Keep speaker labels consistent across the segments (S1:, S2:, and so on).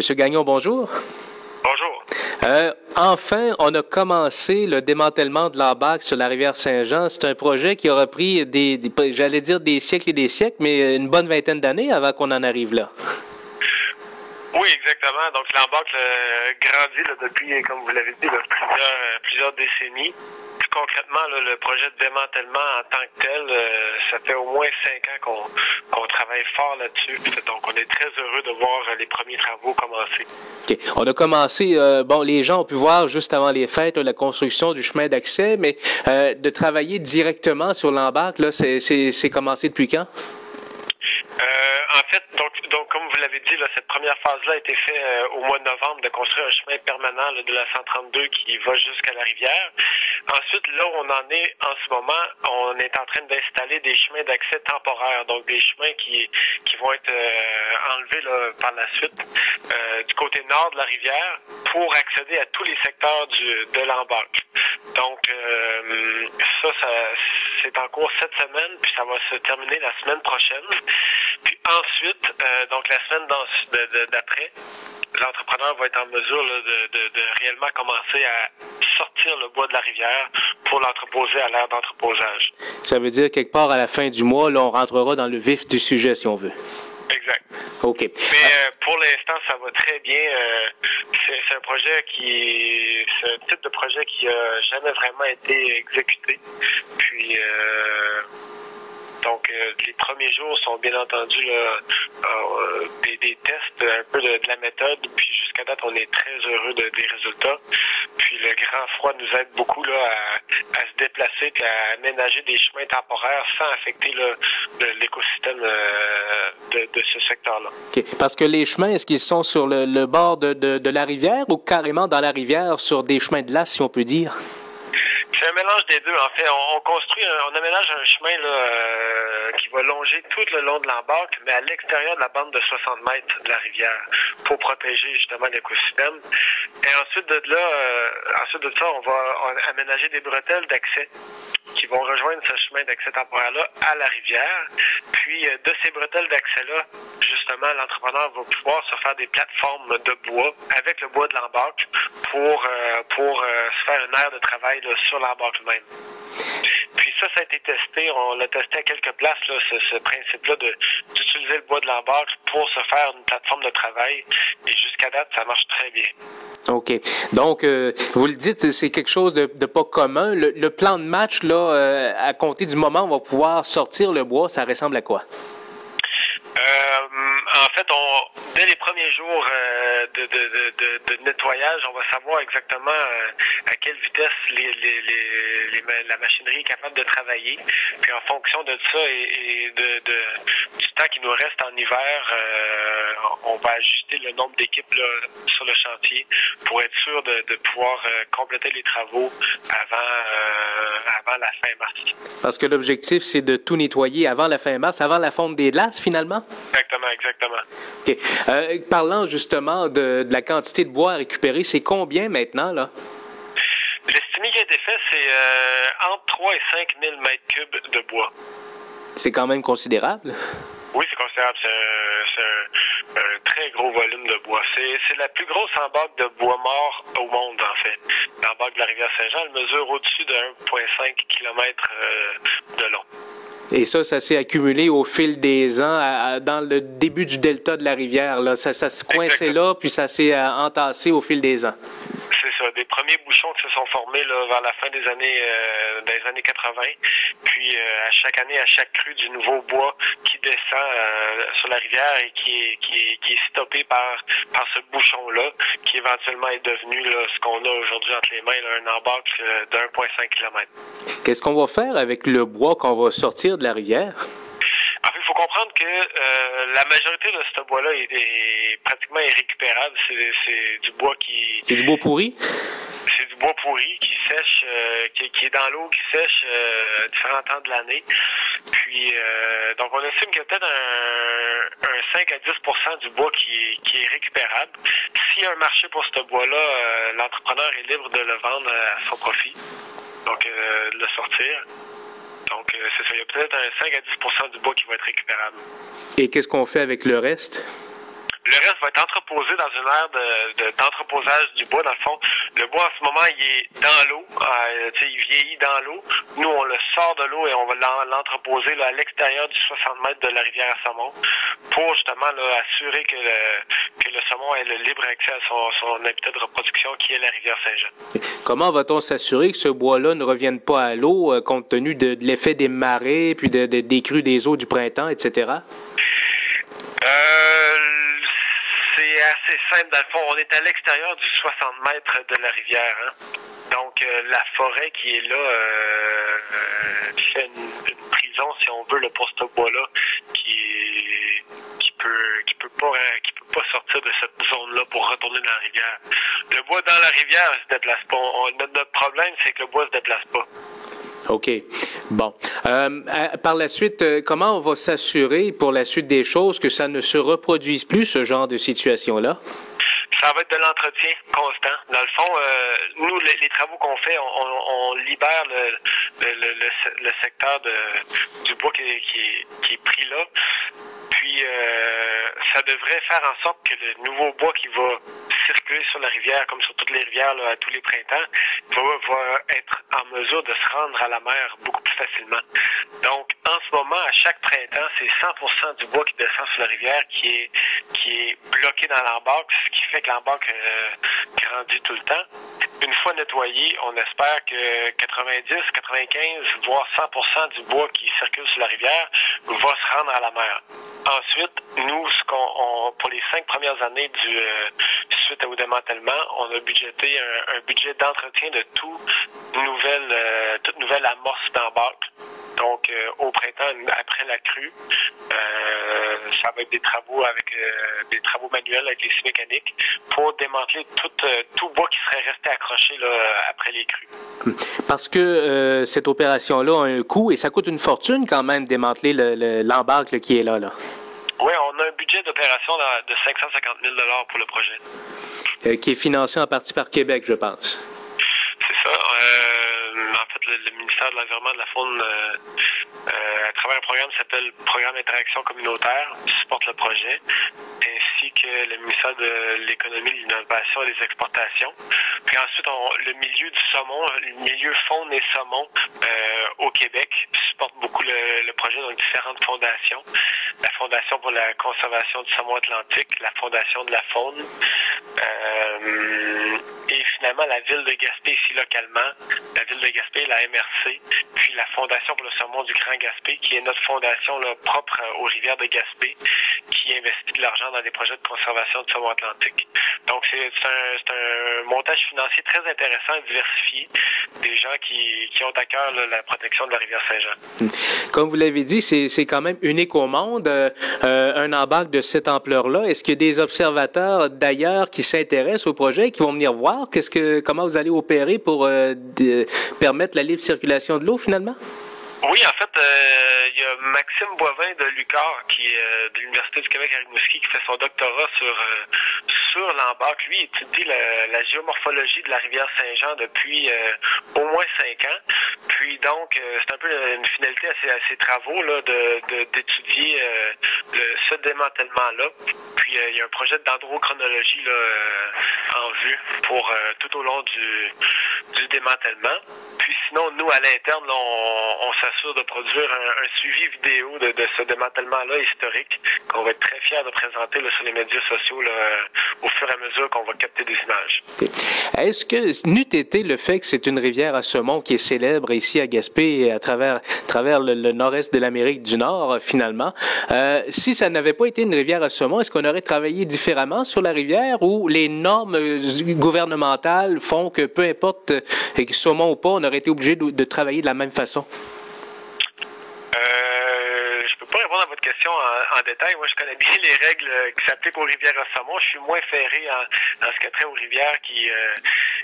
S1: Monsieur Gagnon, bonjour.
S2: Bonjour.
S1: Euh, enfin, on a commencé le démantèlement de l'embarque sur la rivière Saint-Jean. C'est un projet qui aura pris des, des j'allais dire des siècles et des siècles, mais une bonne vingtaine d'années avant qu'on en arrive là.
S2: Oui, exactement. Donc l'embarque grandit là, depuis, comme vous l'avez dit, là, plusieurs, plusieurs décennies concrètement, le projet de démantèlement en tant que tel, euh, ça fait au moins cinq ans qu'on travaille fort là-dessus. Donc, on est très heureux de voir les premiers travaux commencer.
S1: On a commencé, euh, bon, les gens ont pu voir juste avant les fêtes la construction du chemin d'accès, mais euh, de travailler directement sur l'embarque, là, c'est commencé depuis quand?
S2: en fait, donc, donc l'avez dit, là, cette première phase-là a été faite au mois de novembre de construire un chemin permanent de la 132 qui va jusqu'à la rivière. Ensuite, là où on en est en ce moment, on est en train d'installer des chemins d'accès temporaires, donc des chemins qui, qui vont être euh, enlevés là, par la suite euh, du côté nord de la rivière pour accéder à tous les secteurs de l'embarque. Donc, euh, ça, ça c'est en cours cette semaine, puis ça va se terminer la semaine prochaine. Puis ensuite, donc la semaine d'après, l'entrepreneur va être en mesure de, de, de, réellement commencer à sortir le bois de la rivière pour l'entreposer à l'aire d'entreposage.
S1: Ça veut dire quelque part à la fin du mois, là, on rentrera dans le vif du sujet si on veut.
S2: Exact.
S1: OK.
S2: Mais euh, pour l'instant, ça va très bien. Euh, c'est un projet qui, c'est un type de projet qui a jamais vraiment été exécuté. Puis, euh, donc, euh, les premiers jours sont bien entendu là, euh, des, des, tests, un peu de, la méthode. Puis jusqu'à date, on est très heureux de, des résultats. Puis le grand froid nous aide beaucoup là, à, à se déplacer et à aménager des chemins temporaires sans affecter l'écosystème euh, de, de, ce secteur-là.
S1: Parce que les chemins, est-ce qu'ils sont sur le, le bord de, de, la rivière ou carrément dans la rivière sur des chemins de glace, si on peut dire?
S2: C'est un mélange des deux. En fait, on, construit, on aménage un chemin là, euh, qui va longer tout le long de l'embarque, mais à l'extérieur de la bande de 60 mètres de la rivière, pour protéger justement l'écosystème. Et ensuite de là, euh, ensuite de ça, on va aménager des bretelles d'accès qui vont rejoindre ce chemin d'accès temporaire-là à la rivière. Puis euh, de ces bretelles d'accès-là, justement, l'entrepreneur va pouvoir se faire des plateformes de bois avec le bois de l'embarque pour pour se faire une aire de travail sur même. Puis ça, ça a été testé. On l'a testé à quelques places, là, ce, ce principe-là d'utiliser le bois de l'embarque pour se faire une plateforme de travail. Et jusqu'à date, ça marche très bien.
S1: OK. Donc, euh, vous le dites, c'est quelque chose de, de pas commun. Le, le, plan de match, là, euh, à compter du moment où on va pouvoir sortir le bois, ça ressemble à quoi?
S2: Euh, en fait, on, premiers jours euh, de, nettoyage, on va savoir exactement euh, à quelle vitesse les, la machinerie est capable de travailler. Puis en fonction de ça et, et de, du temps qui nous reste en hiver, euh, on va ajuster le nombre d'équipes sur le chantier pour être sûr de, pouvoir compléter les travaux avant, avant la fin mars.
S1: Parce que l'objectif, c'est de tout nettoyer avant la fin mars, avant la fonte des glaces, finalement?
S2: Exactement, exactement.
S1: Euh, parlant justement de, de, la quantité de bois à récupérer, c'est combien maintenant, là?
S2: L'estimé qui a été fait, c'est euh, entre 3 et 5 000 mètres cubes de bois.
S1: C'est quand même considérable?
S2: Oui, c'est considérable. C'est un, gros volume de bois. C'est la plus grosse embarque de bois mort au monde, en fait. L'embarque de la rivière Saint-Jean, elle mesure au-dessus de 1,5 km euh, de long.
S1: Et ça, ça s'est accumulé au fil des ans, à, dans le début du delta de la rivière. Là. Ça, ça se coinçait là, puis ça s'est euh, entassé au fil des ans.
S2: C'est ça, des premiers bouchons qui se sont formés là, vers la fin des années euh, des années 80. Puis euh, à chaque année, à chaque crue, du nouveau bois qui descend euh, sur la rivière et qui est, qui est, qui est stoppé par, par ce bouchon-là, qui éventuellement est devenu là, ce qu'on a aujourd'hui entre les mains, là, un embarque de 1,5 km.
S1: Qu'est-ce qu'on va faire avec le bois qu'on va sortir de la rivière?
S2: En fait, il faut comprendre que euh, la majorité de ce bois-là est, est, pratiquement irrécupérable. C'est du bois qui...
S1: C'est du bois pourri?
S2: Bois pourri qui sèche, euh, qui, qui, est dans l'eau, qui sèche euh, différents temps de l'année. Puis, euh, donc, on estime qu'il y a peut-être un, un, 5 à 10% du bois qui, qui est récupérable. S'il y a un marché pour ce bois-là, euh, l'entrepreneur est libre de le vendre à son profit, donc de le sortir. Donc, c'est ça. Il y a peut-être un 5 à 10% du bois qui va être récupérable.
S1: Et qu'est-ce qu'on fait avec le reste?
S2: Le reste va être entreposé dans une aire d'entreposage de, du bois. Dans le fond, le bois en ce moment, il est dans l'eau. Euh, il vieillit dans l'eau. Nous, on le sort de l'eau et on va l'entreposer à l'extérieur du 60 mètres de la rivière à saumon pour justement assurer que le, que le saumon ait le libre accès à son, son habitat de reproduction qui est la rivière Saint-Jean.
S1: Comment va-t-on s'assurer que ce bois-là ne revienne pas à l'eau euh, compte tenu de, l'effet des marées, puis de, des crues des eaux du printemps, etc.?
S2: Euh, c'est assez simple. Dans le fond, on est à l'extérieur du 60 mètres de la rivière. Hein. Donc, euh, la forêt qui est là euh, fait une, prison, si on veut, le pour ce bois-là, qui, qui peut qui peut pas qui peut pas sortir de cette zone-là pour retourner dans la rivière. Le bois dans la rivière se déplace pas. notre problème, c'est que le bois se déplace pas.
S1: OK. Bon. Euh, par la suite, euh, comment on va s'assurer pour la suite des choses que ça ne se reproduise plus, ce genre de situation-là?
S2: Ça va être de l'entretien constant. Dans le fond, euh, nous, les, travaux qu'on fait, on, libère le, le, le, secteur de, du bois qui, qui, qui est pris là. Puis, ça devrait faire en sorte que le nouveau bois qui va circuler sur la rivière, comme sur toutes les rivières à tous les printemps, va, va, être en mesure de se rendre à la mer beaucoup plus facilement. Donc, en ce moment, à chaque printemps, c'est 100% du bois qui descend sur la rivière qui est qui est bloqué dans l'embarque, ce qui fait que l'embarque euh, grandit tout le temps. Une fois nettoyé, on espère que 90, 95, voire 100% du bois qui circule sur la rivière va se rendre à la mer. Ensuite, nous, ce qu'on, pour les cinq premières années du euh, suite au démantèlement, on a budgété un, budget d'entretien de nouvelle, euh, toute nouvelle amorce d'embarque. Donc, euh, au printemps, après la crue, ça va être des travaux avec des travaux manuels avec les scies mécaniques pour démanteler tout, bois qui serait resté accroché là, après les crues.
S1: Parce que cette opération-là a un coût et ça coûte une fortune quand même démanteler l'embarque qui est là. là.
S2: Oui, on a un budget d'opération de 550 000 pour le projet.
S1: Euh, qui est financé en partie par Québec, je pense.
S2: C'est ça. Euh, en fait, le, ministère de l'Environnement de la Faune, euh, à travers un programme qui s'appelle Programme d'interaction communautaire, supporte le projet, ainsi que le ministère de l'Économie, de l'Innovation et des Exportations. Puis ensuite, le milieu du saumon, le milieu faune et saumon au Québec supporte beaucoup le, le projet, donc différentes fondations. La Fondation pour la conservation du saumon atlantique, la Fondation de la faune, euh, finalement la ville de Gaspé ici localement, la ville de Gaspé, la MRC, puis la Fondation pour le saumon du Grand Gaspé, qui est notre fondation là, propre aux rivières de Gaspé, qui investit de l'argent dans des projets de conservation du saumon atlantique. Donc c'est un, un, montage financier très intéressant et diversifié, des gens qui, qui ont à cœur la protection de la rivière Saint-Jean.
S1: Comme vous l'avez dit, c'est quand même unique au monde. Euh, un embarque de cette ampleur-là. Est-ce qu'il y a des observateurs d'ailleurs qui s'intéressent au projet, qui vont venir voir qu'est-ce comment vous allez opérer pour euh, permettre la libre circulation de l'eau finalement?
S2: Oui, en fait, euh, il y a Maxime Boivin de Lucar, qui euh, de l'Université du Québec à Rimouski, qui fait son doctorat sur euh, sur l'embarque. Lui, il étudie la, la, géomorphologie de la rivière Saint-Jean depuis au moins cinq ans. Puis donc, c'est un peu une finalité à ses, à ses travaux là, de d'étudier ce démantèlement-là. Puis il y a un projet d'androchronologie en vue pour tout au long du, du démantèlement. Puis sinon, nous, à l'interne, on, on s'assure de produire un, suivi vidéo de, ce démantèlement-là historique qu'on va être très fiers de présenter sur les médias sociaux au fur et à mesure qu'on va capter des images.
S1: Est-ce que, n'eût été le fait que c'est une rivière à saumon qui est célèbre ici à Gaspé et à travers, travers le, nord-est de l'Amérique du Nord, finalement, euh, si ça n'avait pas été une rivière à saumon, est-ce qu'on aurait travaillé différemment sur la rivière ou les normes gouvernementales font que peu importe euh, saumon ou pas, on aurait été obligé de travailler de la même façon?
S2: pas à votre question en, détail. Moi, je connais bien les règles qui s'appliquent aux rivières à saumon. Je suis moins ferré en, ce qui a trait aux rivières qui, euh,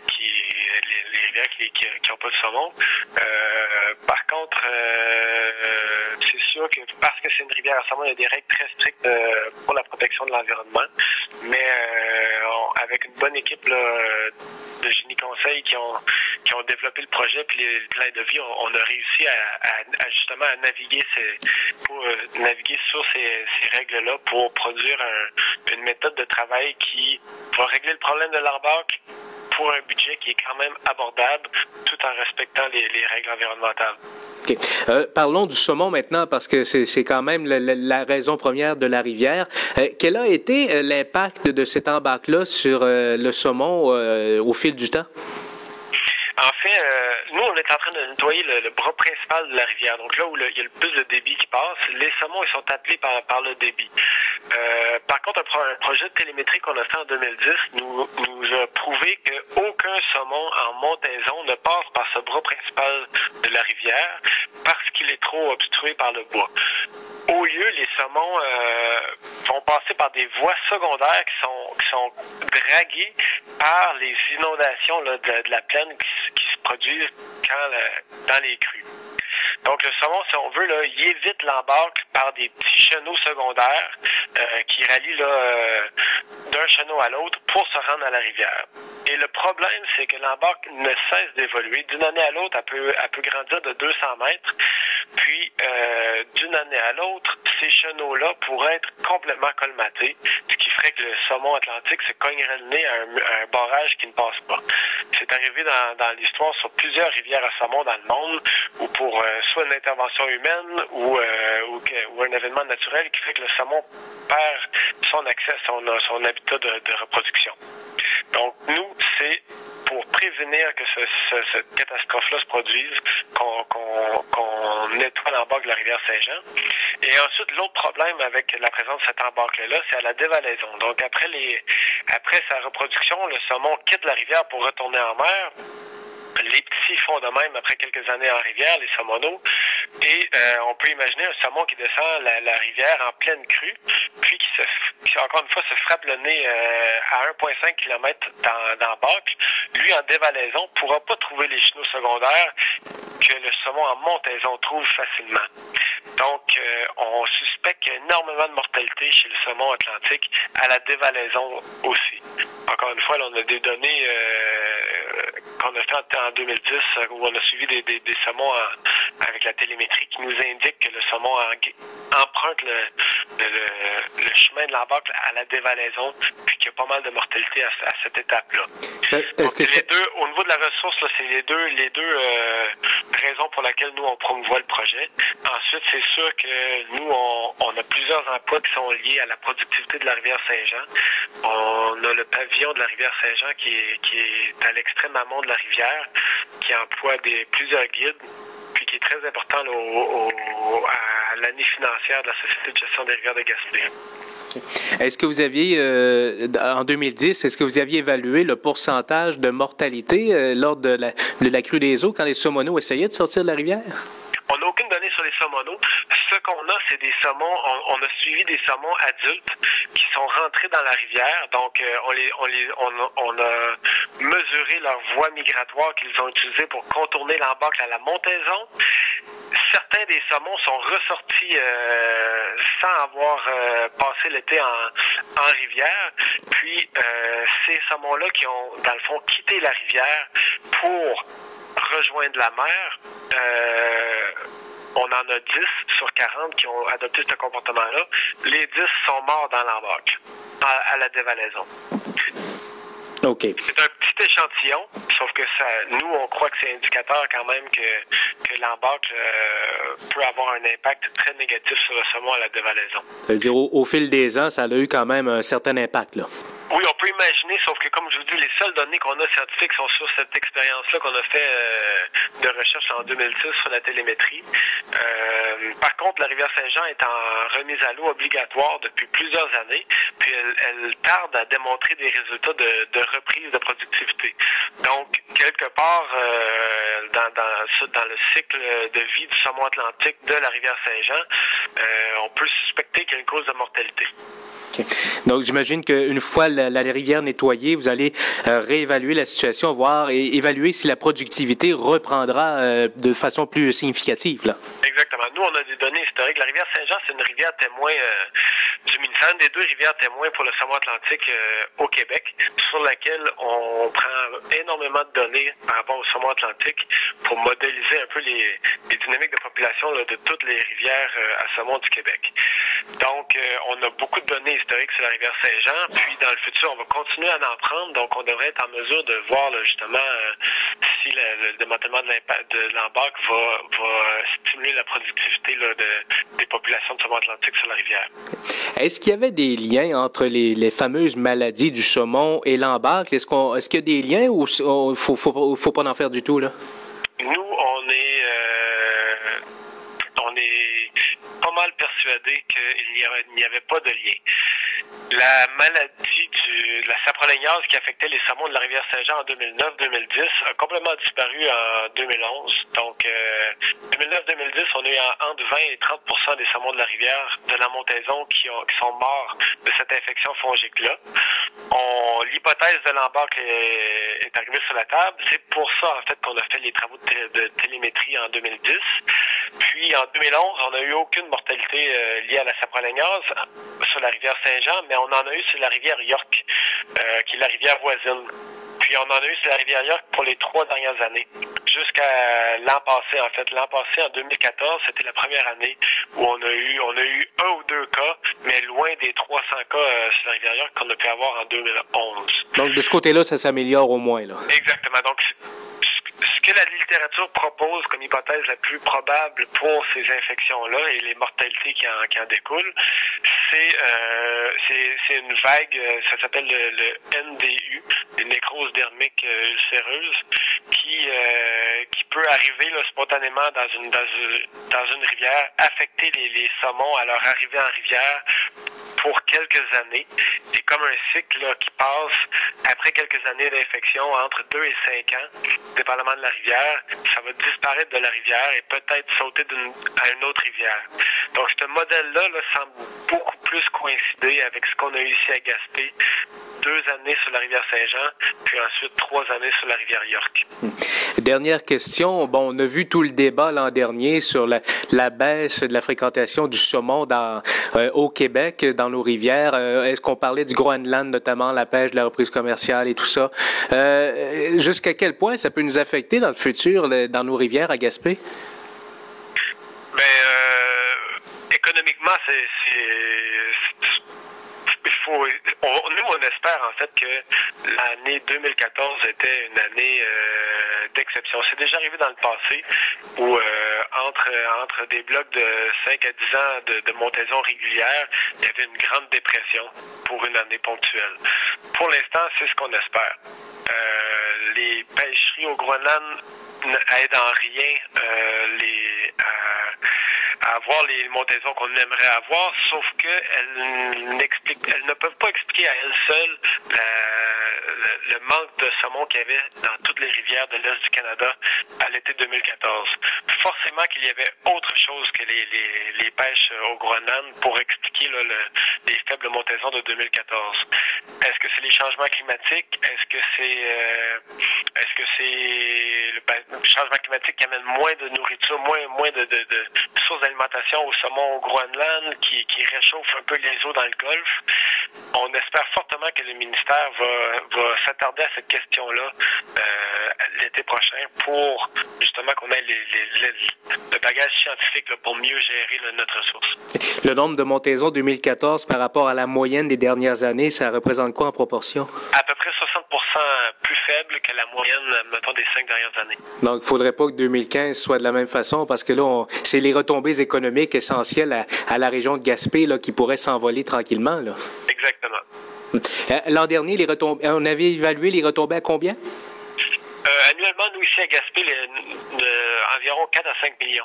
S2: qui les, rivières qui, qui, ont pas de saumon. Euh, par contre, euh, c'est sûr que parce que c'est une rivière à saumon, il y a des règles très strictes pour la protection de l'environnement. Mais avec une bonne équipe là, de génie conseil qui ont qui ont développé le projet puis les, pleins de vie, on, a réussi à, justement à naviguer euh, sur ces, règles-là pour produire une méthode de travail qui va régler le problème de l'arbac pour un budget qui est quand même abordable tout en respectant les, règles environnementales.
S1: Euh, parlons du saumon maintenant parce que c'est quand même la, raison première de la rivière. Euh, quel a été l'impact de cet embarque-là sur le saumon au fil du temps?
S2: En fait, euh, nous, on est en train de nettoyer le, bras principal de la rivière. Donc là où il y a le plus de débit qui passe, les saumons, ils sont appelés par, par le débit. Euh, par contre, un, projet de télémétrie qu'on a fait en 2010 nous, nous a prouvé qu'aucun saumon en montaison ne passe par ce bras principal de la rivière parce qu'il est trop obstrué par le bois. Au lieu, les saumons euh, vont passer par des voies secondaires qui sont, qui sont draguées par les inondations là, de, la plaine qui, se produisent quand, dans les crues. Donc, le saumon, si on veut, il évite l'embarque par des petits chenaux secondaires euh, qui rallient euh, d'un chenot à l'autre pour se rendre à la rivière. Et le problème, c'est que l'embarque ne cesse d'évoluer. D'une année à l'autre, elle peut, grandir de 200 mètres. Puis, euh, d'une année à l'autre, ces chenaux-là pourraient être complètement colmatés, ferait que le saumon atlantique se cognerait le nez à un, barrage qui ne passe pas. C'est arrivé dans, dans l'histoire sur plusieurs rivières à saumon dans le monde, où pour euh, soit une intervention humaine ou, euh, ou, un événement naturel qui fait que le saumon perd son accès à son, son habitat de, de reproduction. Donc, nous, c'est pour prévenir que ce, cette catastrophe-là se produise, qu'on nettoie l'embarque de la rivière Saint-Jean. Et ensuite, l'autre problème avec la présence de cette embarque-là, c'est à la dévalaison. Donc, après, les, après sa reproduction, le saumon quitte la rivière pour retourner en mer. Les petits font de même après quelques années en rivière, les saumonaux. Et euh, on peut imaginer un saumon qui descend la, rivière en pleine crue, puis qui, se, encore une fois, se frappe le nez euh, à 1,5 km dans, dans bac. Lui, en dévalaison, pourra pas trouver les chenaux secondaires que le saumon en montaison trouve facilement. Donc, euh, on suspecte qu'il y a énormément de mortalité chez le saumon atlantique à la dévalaison aussi. Encore une fois, là, on a des données qu'on a fait en 2010 où on a suivi des, des, des saumons avec la télémétrie qui nous indique que le saumon emprunte le, le, chemin de l'embarque à la dévalaison, puis qu'il y a pas mal de mortalité à, cette étape-là. les deux, au niveau de la ressource, c'est les deux, les deux euh, raisons pour lesquelles nous on promouvoit le projet. Ensuite, c'est sûr que nous on, on, a plusieurs emplois qui sont liés à la productivité de la rivière Saint-Jean. A le pavillon de la rivière Saint-Jean qui est, qui est à l'extrême amont de la rivière, qui emploie des plusieurs guides puis qui est très important à l'année financière de la Société de gestion des rivières de Gaspé.
S1: Est-ce que vous aviez, euh, en 2010, est-ce que vous aviez évalué le pourcentage de mortalité euh, lors de la, de la crue des eaux quand les saumonaux essayaient de sortir de la rivière?
S2: On n'a aucune donnée sur les saumonaux. Ce qu'on a, c'est des saumons. On, a suivi des saumons adultes qui sont rentrés dans la rivière. Donc, euh, on, les, on, les, on, a mesuré leur voie migratoire qu'ils ont utilisée pour contourner l'embarque à la montaison. Certains des saumons sont ressortis euh, sans avoir euh, passé l'été en, en, rivière. Puis, ces saumons-là qui ont, dans le fond, quitté la rivière pour rejoindre la mer, on en a 10 sur 40 qui ont adopté ce comportement-là. Les 10 sont morts dans l'embarque, à, la dévalaison.
S1: OK.
S2: C'est un petit échantillon, sauf que ça, nous, on croit que c'est indicateur quand même que, que l'embarque euh, peut avoir un impact très négatif sur le saumon à la dévalaison.
S1: Ça veut dire, au, fil des ans, ça a eu quand même un certain impact, là.
S2: Oui, on peut imaginer, sauf que comme je vous dis, les seules données qu'on a scientifiques sont sur cette expérience-là qu'on a fait euh, de recherche en 2006 sur la télémétrie. Euh, par contre, la rivière Saint-Jean est en remise à l'eau obligatoire depuis plusieurs années, puis elle, tarde à démontrer des résultats de, de, reprise de productivité. Donc, quelque part, euh, dans, dans, dans, le cycle de vie du saumon atlantique de la rivière Saint-Jean, on peut suspecter qu'il y a une cause de mortalité.
S1: Donc, j'imagine qu'une fois la, rivière nettoyée, vous allez euh, réévaluer la situation, voir et évaluer si la productivité reprendra euh, de façon plus significative.
S2: Exactement. Nous, on a des données historiques. La rivière Saint-Jean, c'est une rivière témoin, euh, du ministère des deux rivières témoins pour le saumon atlantique au Québec, sur laquelle on prend énormément de données par rapport au saumon atlantique pour modéliser un peu les, dynamiques de population de toutes les rivières à saumon du Québec. Donc, on a beaucoup de données historiques sur la rivière Saint-Jean, puis dans futur, on va continuer à en prendre, donc on devrait être en mesure de voir justement si le, démantèlement de l'embarque va, va, stimuler la productivité de, des populations de saumon atlantique sur la rivière.
S1: Est-ce qu'il y avait des liens entre les, les fameuses maladies du saumon et l'embarque? Est-ce qu'il y a des liens ou il faut, faut, faut, pas en faire du tout là?
S2: Nous, on est euh, on est pas mal persuadé qu'il n'y avait pas de lien. La maladie la saprolignose qui affectait les saumons de la rivière Saint-Jean en 2009-2010 a complètement disparu en 2011. Donc, 2009-2010, euh, on a eu entre 20 et 30% des saumons de la rivière de la montaison qui, ont, qui sont morts de cette infection fongique-là. L'hypothèse de l'embarque est, est, arrivée sur la table. C'est pour ça, en fait, qu'on a fait les travaux de, télémétrie en 2010. Puis, en 2011, on n'a eu aucune mortalité euh, liée à la saprolignose sur la rivière Saint-Jean, mais on en a eu sur la rivière York, euh, qui est la rivière voisine. Puis on en a eu sur la rivière York pour les trois dernières années, jusqu'à l'an passé en fait. L'an passé, en 2014, c'était la première année où on a eu on a eu un ou deux cas, mais loin des 300 cas euh, sur la rivière York qu'on a pu avoir en 2011.
S1: Donc de ce côté-là, ça s'améliore au moins là.
S2: Exactement. Donc ce que la littérature propose comme hypothèse la plus probable pour ces infections-là et les mortalités qui en, découlent, c'est euh, une vague, euh, ça s'appelle le, le, NDU, les nécroses dermiques euh, ulcéreuses, qui, arriver spontanément dans une, rivière, affecter les, les saumons à leur arrivée en rivière pour quelques années. C'est comme un cycle qui passe après quelques années d'infection, entre 2 et 5 ans, dépendamment de la rivière, ça va disparaître de la rivière et peut-être sauter à une autre rivière. Donc, ce modèle-là là, semble beaucoup plus coïncider avec ce qu'on a eu ici à Gaspé. Deux années sur la rivière Saint-Jean, puis ensuite trois années sur la rivière York.
S1: Dernière question. Bon, on a vu tout le débat l'an dernier sur la, la, baisse de la fréquentation du saumon dans, euh, au Québec, dans nos rivières. Euh, est-ce qu'on parlait du Groenland, notamment la pêche, la reprise commerciale et tout ça? Euh, Jusqu'à quel point ça peut nous affecter dans le futur, dans nos rivières à Gaspé?
S2: Ben, euh, économiquement, c'est faut, nous, on espère en fait que l'année 2014 était une année euh, d'exception. C'est déjà arrivé dans le passé où euh, entre entre des blocs de 5 à 10 ans de, montaison régulière, il y avait une grande dépression pour une année ponctuelle. Pour l'instant, c'est ce qu'on espère. Euh, les pêcheries au Groenland n'aident en rien les avoir les montaisons qu'on aimerait avoir, sauf qu'elles elles ne peuvent pas expliquer à elles seules le, manque de saumon qu'il y avait dans toutes les rivières de l'Est du Canada à l'été 2014. Forcément qu'il y avait autre chose que les, les, pêches au Groenland pour expliquer les faibles montaisons de 2014. Est-ce que c'est les changements climatiques? Est-ce que c'est euh, est-ce que c'est le, ben, le, changement climatique qui amène moins de nourriture, moins moins de, de, de sources d'alimentation au saumon au Groenland, qui, qui réchauffe un peu les eaux dans le Golfe? On espère fortement que le ministère va, va s'attarder à cette question-là euh, l'été prochain pour justement qu'on ait les, les, les, le bagage scientifique là, pour mieux gérer là, notre ressource.
S1: Le nombre de montaisons 2014 par rapport à la moyenne des dernières années, ça représente quoi en proportion?
S2: À peu près 60% plus faible que la moyenne, mettons, des cinq dernières années.
S1: Donc, il ne faudrait pas que 2015 soit de la même façon parce que là, c'est les retombées économiques essentielles à, à, la région de Gaspé là, qui pourraient s'envoler tranquillement. Là.
S2: Exactement.
S1: Euh, l'an dernier, les on avait évalué les retombées à combien?
S2: Euh, annuellement, nous, ici à Gaspé, environ 4 à 5 millions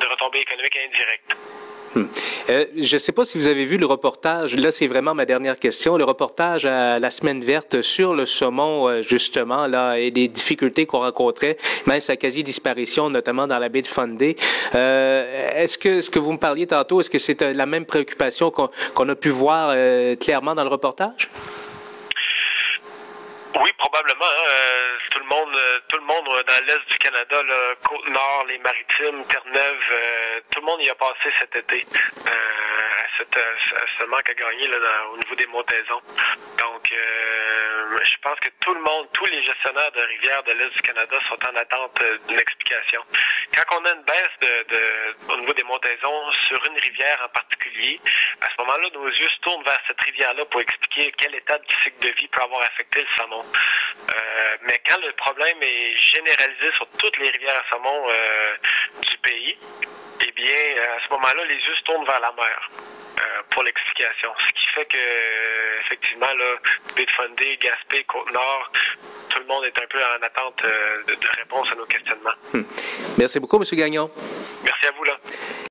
S2: de retombées économiques indirectes.
S1: Hmm. Euh, je ne sais pas si vous avez vu le reportage, là c'est vraiment ma dernière question, le reportage à la semaine verte sur le saumon euh, justement là et des difficultés qu'on rencontrait, même sa quasi-disparition notamment dans la baie de Fundy. Euh, est-ce que ce que vous me parliez tantôt, est-ce que c'est euh, la même préoccupation qu'on qu a pu voir clairement dans le reportage?
S2: Oui, probablement. Hein. tout le monde, tout le monde dans l'est du Canada, là, Côte-Nord, les Maritimes, Terre-Neuve, euh, tout le monde y a passé cet été. Euh, à cette, ce manque à gagner là, au niveau des montaisons. Donc, je pense que tout le monde, tous les gestionnaires de rivières de l'Est du Canada sont en attente d'une explication. Quand on a une baisse de, au niveau des montaisons sur une rivière en particulier, à ce moment-là, nos yeux se tournent vers cette rivière-là pour expliquer quelle étape du cycle de vie peut avoir affecté le saumon. Euh, mais quand le problème est généralisé sur toutes les rivières à saumon euh, du pays, eh bien, à ce moment-là, les yeux se tournent vers la mer euh, pour l'explication. Ce qui fait que, effectivement, là, de Gaspé, Côte-Nord, tout le monde est un peu en attente de, réponse à nos questionnements.
S1: Hmm. Merci beaucoup, M. Gagnon.
S2: Merci à vous, là.